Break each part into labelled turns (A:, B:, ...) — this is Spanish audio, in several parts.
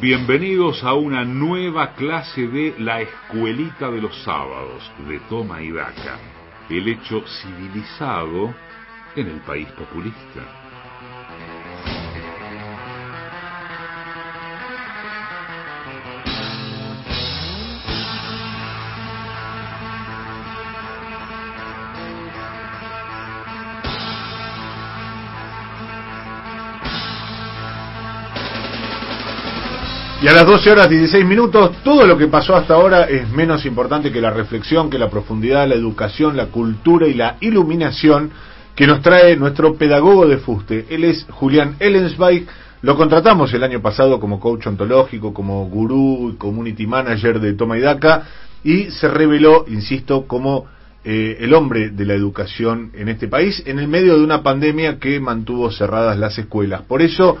A: Bienvenidos a una nueva clase de La Escuelita de los Sábados de Toma y Daca, el hecho civilizado en el país populista.
B: Y a las 12 horas 16 minutos, todo lo que pasó hasta ahora es menos importante que la reflexión, que la profundidad, la educación, la cultura y la iluminación que nos trae nuestro pedagogo de fuste. Él es Julián Ellensweig. Lo contratamos el año pasado como coach ontológico, como gurú community manager de Toma y Daca y se reveló, insisto, como eh, el hombre de la educación en este país en el medio de una pandemia que mantuvo cerradas las escuelas. Por eso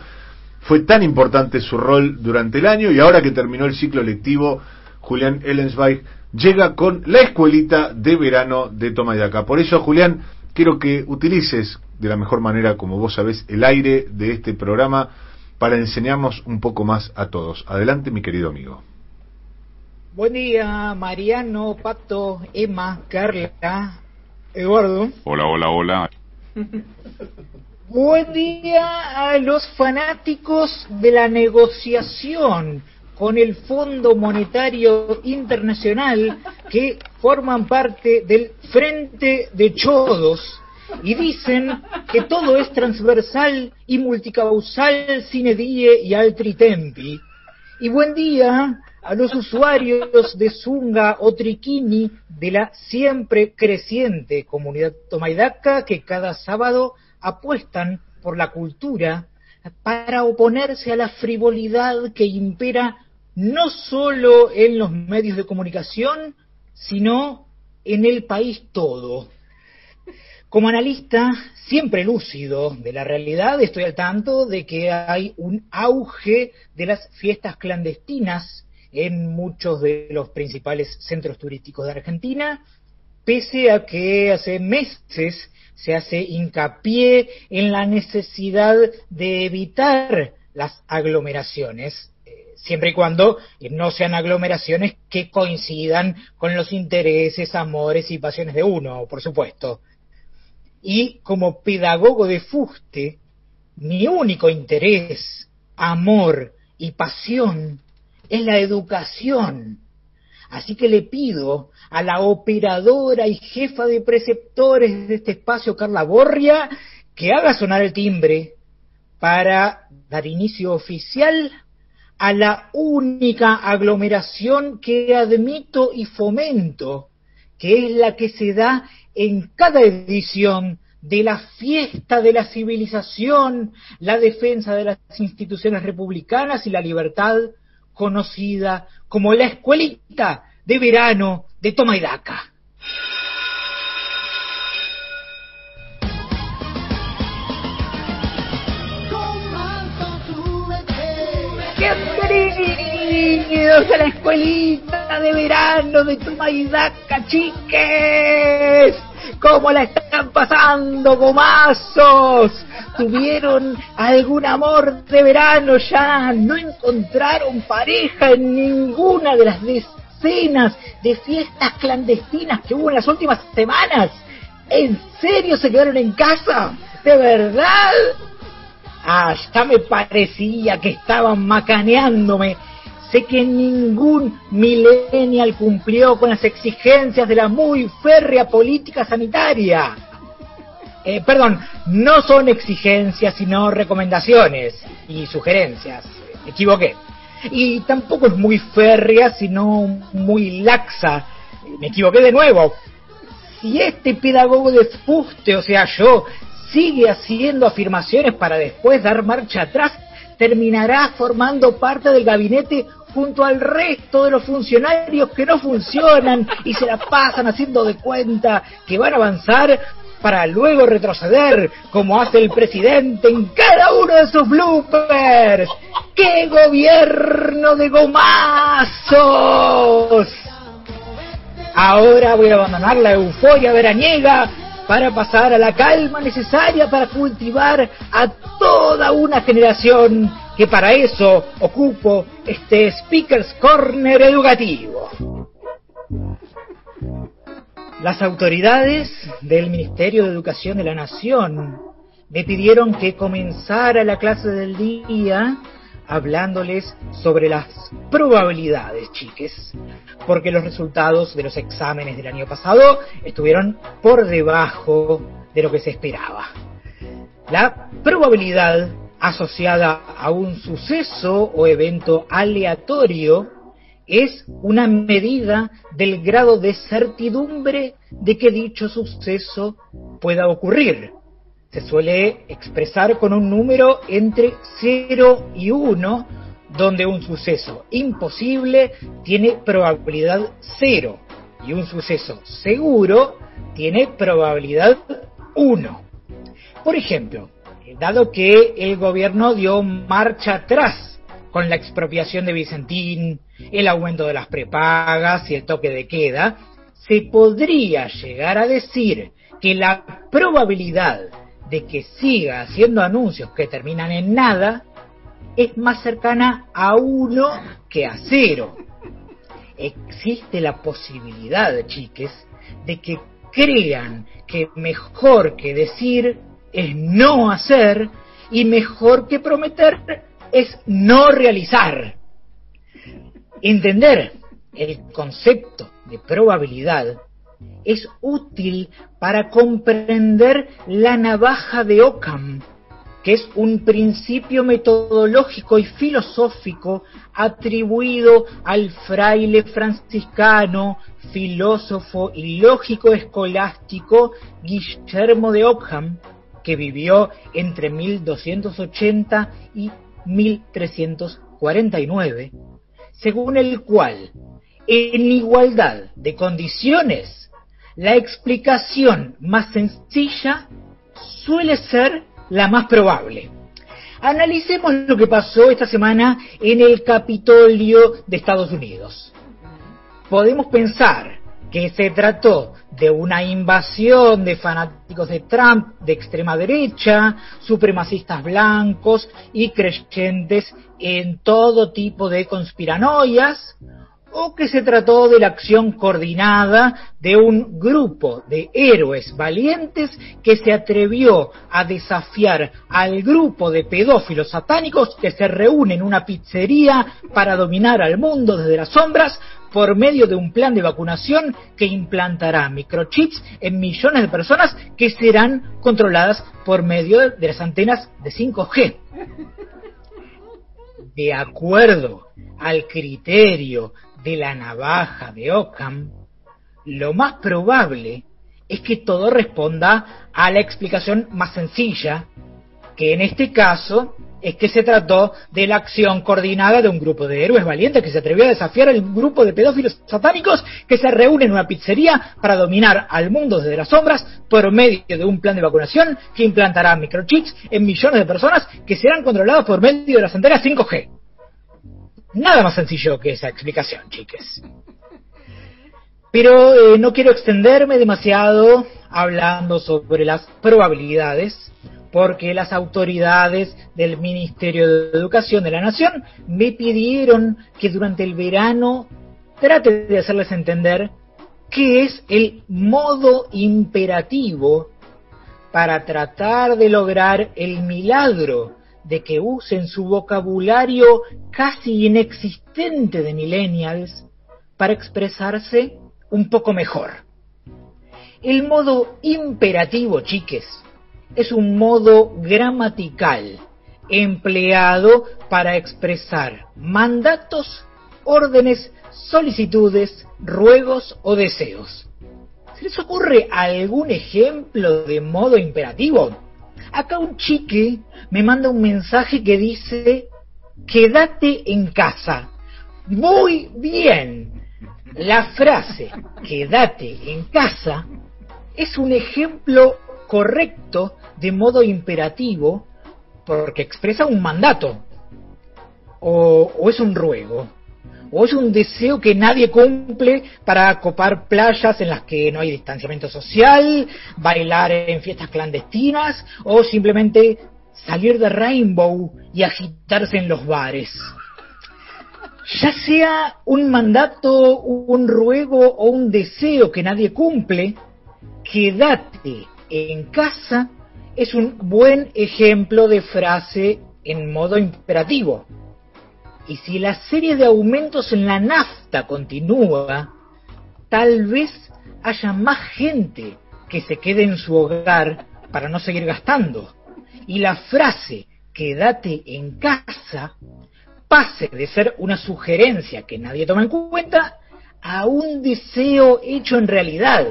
B: fue tan importante su rol durante el año y ahora que terminó el ciclo lectivo, Julián Ellensweig llega con la escuelita de verano de Toma de Acá. Por eso, Julián, quiero que utilices de la mejor manera, como vos sabés, el aire de este programa para enseñarnos un poco más a todos. Adelante, mi querido amigo.
C: Buen día, Mariano, Pato, Emma, Carla, Eduardo.
A: Hola, hola, hola.
C: Buen día a los fanáticos de la negociación con el Fondo Monetario Internacional que forman parte del Frente de Chodos y dicen que todo es transversal y multicausal sine die y altri tempi. Y buen día a los usuarios de Zunga o Triquini de la siempre creciente comunidad tomaidaca que cada sábado apuestan por la cultura para oponerse a la frivolidad que impera no solo en los medios de comunicación, sino en el país todo. Como analista siempre lúcido de la realidad, estoy al tanto de que hay un auge de las fiestas clandestinas en muchos de los principales centros turísticos de Argentina, pese a que hace meses se hace hincapié en la necesidad de evitar las aglomeraciones, eh, siempre y cuando no sean aglomeraciones que coincidan con los intereses, amores y pasiones de uno, por supuesto. Y como pedagogo de fuste, mi único interés, amor y pasión es la educación. Así que le pido a la operadora y jefa de preceptores de este espacio, Carla Borria, que haga sonar el timbre para dar inicio oficial a la única aglomeración que admito y fomento, que es la que se da en cada edición de la fiesta de la civilización, la defensa de las instituciones republicanas y la libertad, conocida como la escuelita de verano de toma y daca. Bienvenidos a la escuelita de verano de toma y daca, chiques. ¿Cómo la están pasando, gomazos? ¿Tuvieron algún amor de verano ya? ¿No encontraron pareja en ninguna de las decenas de fiestas clandestinas que hubo en las últimas semanas? ¿En serio se quedaron en casa? ¿De verdad? Ah, ya me parecía que estaban macaneándome. Sé que ningún millennial cumplió con las exigencias de la muy férrea política sanitaria. Eh, perdón, no son exigencias, sino recomendaciones y sugerencias. Me equivoqué y tampoco es muy férrea, sino muy laxa. Me equivoqué de nuevo. Si este pedagogo de fuste, o sea yo, sigue haciendo afirmaciones para después dar marcha atrás, terminará formando parte del gabinete junto al resto de los funcionarios que no funcionan y se la pasan haciendo de cuenta que van a avanzar para luego retroceder, como hace el presidente en cada uno de sus bloopers. ¡Qué gobierno de gomazos! Ahora voy a abandonar la euforia veraniega para pasar a la calma necesaria para cultivar a toda una generación que para eso ocupo este Speaker's Corner educativo. Las autoridades del Ministerio de Educación de la Nación me pidieron que comenzara la clase del día hablándoles sobre las probabilidades, chiques, porque los resultados de los exámenes del año pasado estuvieron por debajo de lo que se esperaba. La probabilidad asociada a un suceso o evento aleatorio es una medida del grado de certidumbre de que dicho suceso pueda ocurrir se suele expresar con un número entre 0 y 1, donde un suceso imposible tiene probabilidad 0 y un suceso seguro tiene probabilidad 1. Por ejemplo, dado que el gobierno dio marcha atrás con la expropiación de Vicentín, el aumento de las prepagas y el toque de queda, se podría llegar a decir que la probabilidad de que siga haciendo anuncios que terminan en nada es más cercana a uno que a cero. Existe la posibilidad, chiques, de que crean que mejor que decir es no hacer y mejor que prometer es no realizar. Entender el concepto de probabilidad es útil para comprender la navaja de Ockham, que es un principio metodológico y filosófico atribuido al fraile franciscano, filósofo y lógico escolástico Guillermo de Ockham, que vivió entre 1280 y 1349, según el cual, en igualdad de condiciones, la explicación más sencilla suele ser la más probable. Analicemos lo que pasó esta semana en el Capitolio de Estados Unidos. Podemos pensar que se trató de una invasión de fanáticos de Trump de extrema derecha, supremacistas blancos y creyentes en todo tipo de conspiranoias, o que se trató de la acción coordinada de un grupo de héroes valientes que se atrevió a desafiar al grupo de pedófilos satánicos que se reúnen en una pizzería para dominar al mundo desde las sombras por medio de un plan de vacunación que implantará microchips en millones de personas que serán controladas por medio de las antenas de 5G. De acuerdo al criterio de la navaja de Ockham, lo más probable es que todo responda a la explicación más sencilla, que en este caso es que se trató de la acción coordinada de un grupo de héroes valientes que se atrevió a desafiar al grupo de pedófilos satánicos que se reúnen en una pizzería para dominar al mundo desde las sombras por medio de un plan de vacunación que implantará microchips en millones de personas que serán controlados por medio de las antenas 5G. Nada más sencillo que esa explicación, chiques. Pero eh, no quiero extenderme demasiado hablando sobre las probabilidades, porque las autoridades del Ministerio de Educación de la Nación me pidieron que durante el verano trate de hacerles entender qué es el modo imperativo para tratar de lograr el milagro de que usen su vocabulario casi inexistente de millennials para expresarse un poco mejor. El modo imperativo, chiques, es un modo gramatical empleado para expresar mandatos, órdenes, solicitudes, ruegos o deseos. ¿Se les ocurre algún ejemplo de modo imperativo? Acá un chique me manda un mensaje que dice, quédate en casa. Muy bien. La frase, quédate en casa, es un ejemplo correcto de modo imperativo porque expresa un mandato o, es un ruego. o es un deseo que nadie cumple para copar playas en las que no hay distanciamiento social, bailar en fiestas clandestinas o simplemente salir de Rainbow y agitarse en los bares. Ya sea un mandato, un ruego o un deseo que nadie cumple, quédate en casa es un buen ejemplo de frase en modo imperativo. Y si la serie de aumentos en la nafta continúa, tal vez haya más gente que se quede en su hogar para no seguir gastando. Y la frase quédate en casa pase de ser una sugerencia que nadie toma en cuenta a un deseo hecho en realidad.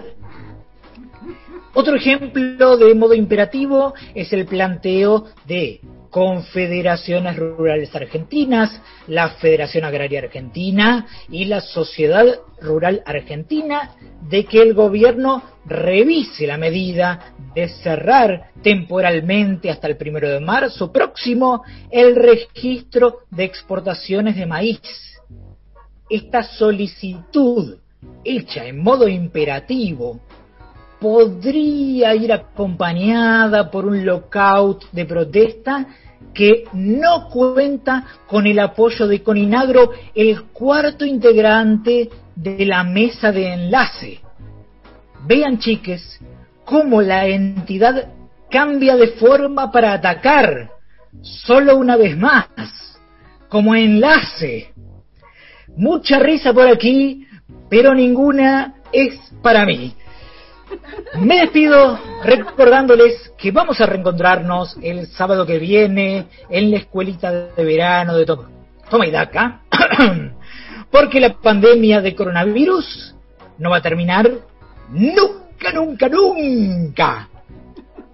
C: Otro ejemplo de modo imperativo es el planteo de confederaciones rurales argentinas, la Federación Agraria Argentina y la Sociedad Rural Argentina de que el gobierno revise la medida de cerrar temporalmente hasta el primero de marzo próximo el registro de exportaciones de maíz. Esta solicitud hecha en modo imperativo podría ir acompañada por un lockout de protesta que no cuenta con el apoyo de Coninagro, el cuarto integrante de la mesa de enlace. Vean, chiques, cómo la entidad cambia de forma para atacar, solo una vez más, como enlace. Mucha risa por aquí, pero ninguna es para mí. Me despido recordándoles que vamos a reencontrarnos el sábado que viene en la escuelita de verano de Toma y Daca, porque la pandemia de coronavirus no va a terminar nunca, nunca, nunca.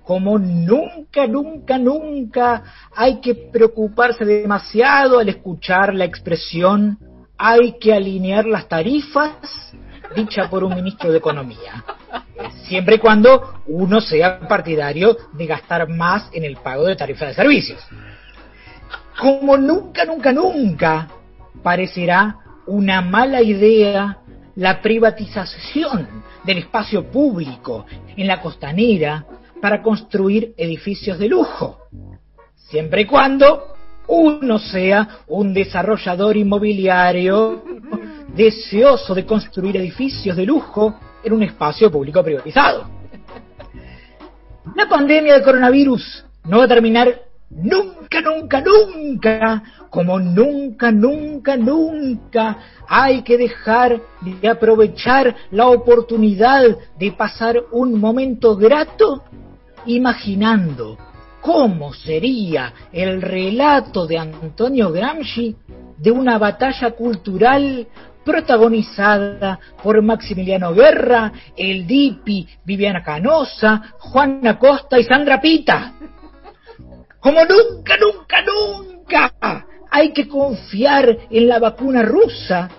C: Como nunca, nunca, nunca hay que preocuparse demasiado al escuchar la expresión hay que alinear las tarifas dicha por un ministro de Economía siempre y cuando uno sea partidario de gastar más en el pago de tarifas de servicios. Como nunca, nunca, nunca parecerá una mala idea la privatización del espacio público en la costanera para construir edificios de lujo, siempre y cuando uno sea un desarrollador inmobiliario deseoso de construir edificios de lujo en un espacio público privatizado. La pandemia del coronavirus no va a terminar nunca, nunca, nunca, como nunca, nunca, nunca hay que dejar de aprovechar la oportunidad de pasar un momento grato imaginando cómo sería el relato de Antonio Gramsci de una batalla cultural protagonizada por Maximiliano Guerra, El Dipi, Viviana Canosa, Juana Costa y Sandra Pita. Como nunca, nunca, nunca hay que confiar en la vacuna rusa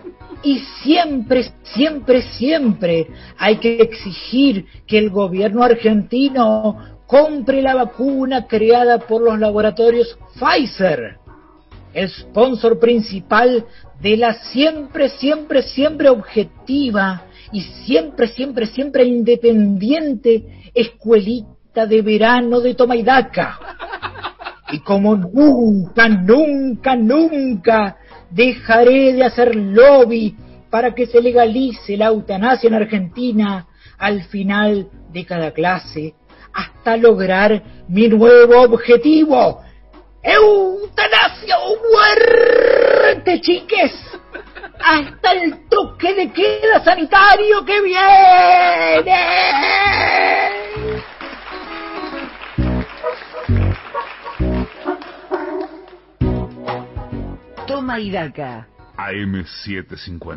C: y siempre, siempre, siempre hay que exigir que el gobierno argentino compre la vacuna creada por los laboratorios Pfizer, sponsor principal de la siempre, siempre, siempre objetiva y siempre, siempre, siempre independiente escuelita de verano de Tomaidaca. Y como nunca, nunca, nunca dejaré de hacer lobby para que se legalice la eutanasia en Argentina al final de cada clase, hasta lograr mi nuevo objetivo, eutanasia o muerte, chiques. Hasta el toque de queda sanitario que viene.
D: Toma y daca.
A: AM750.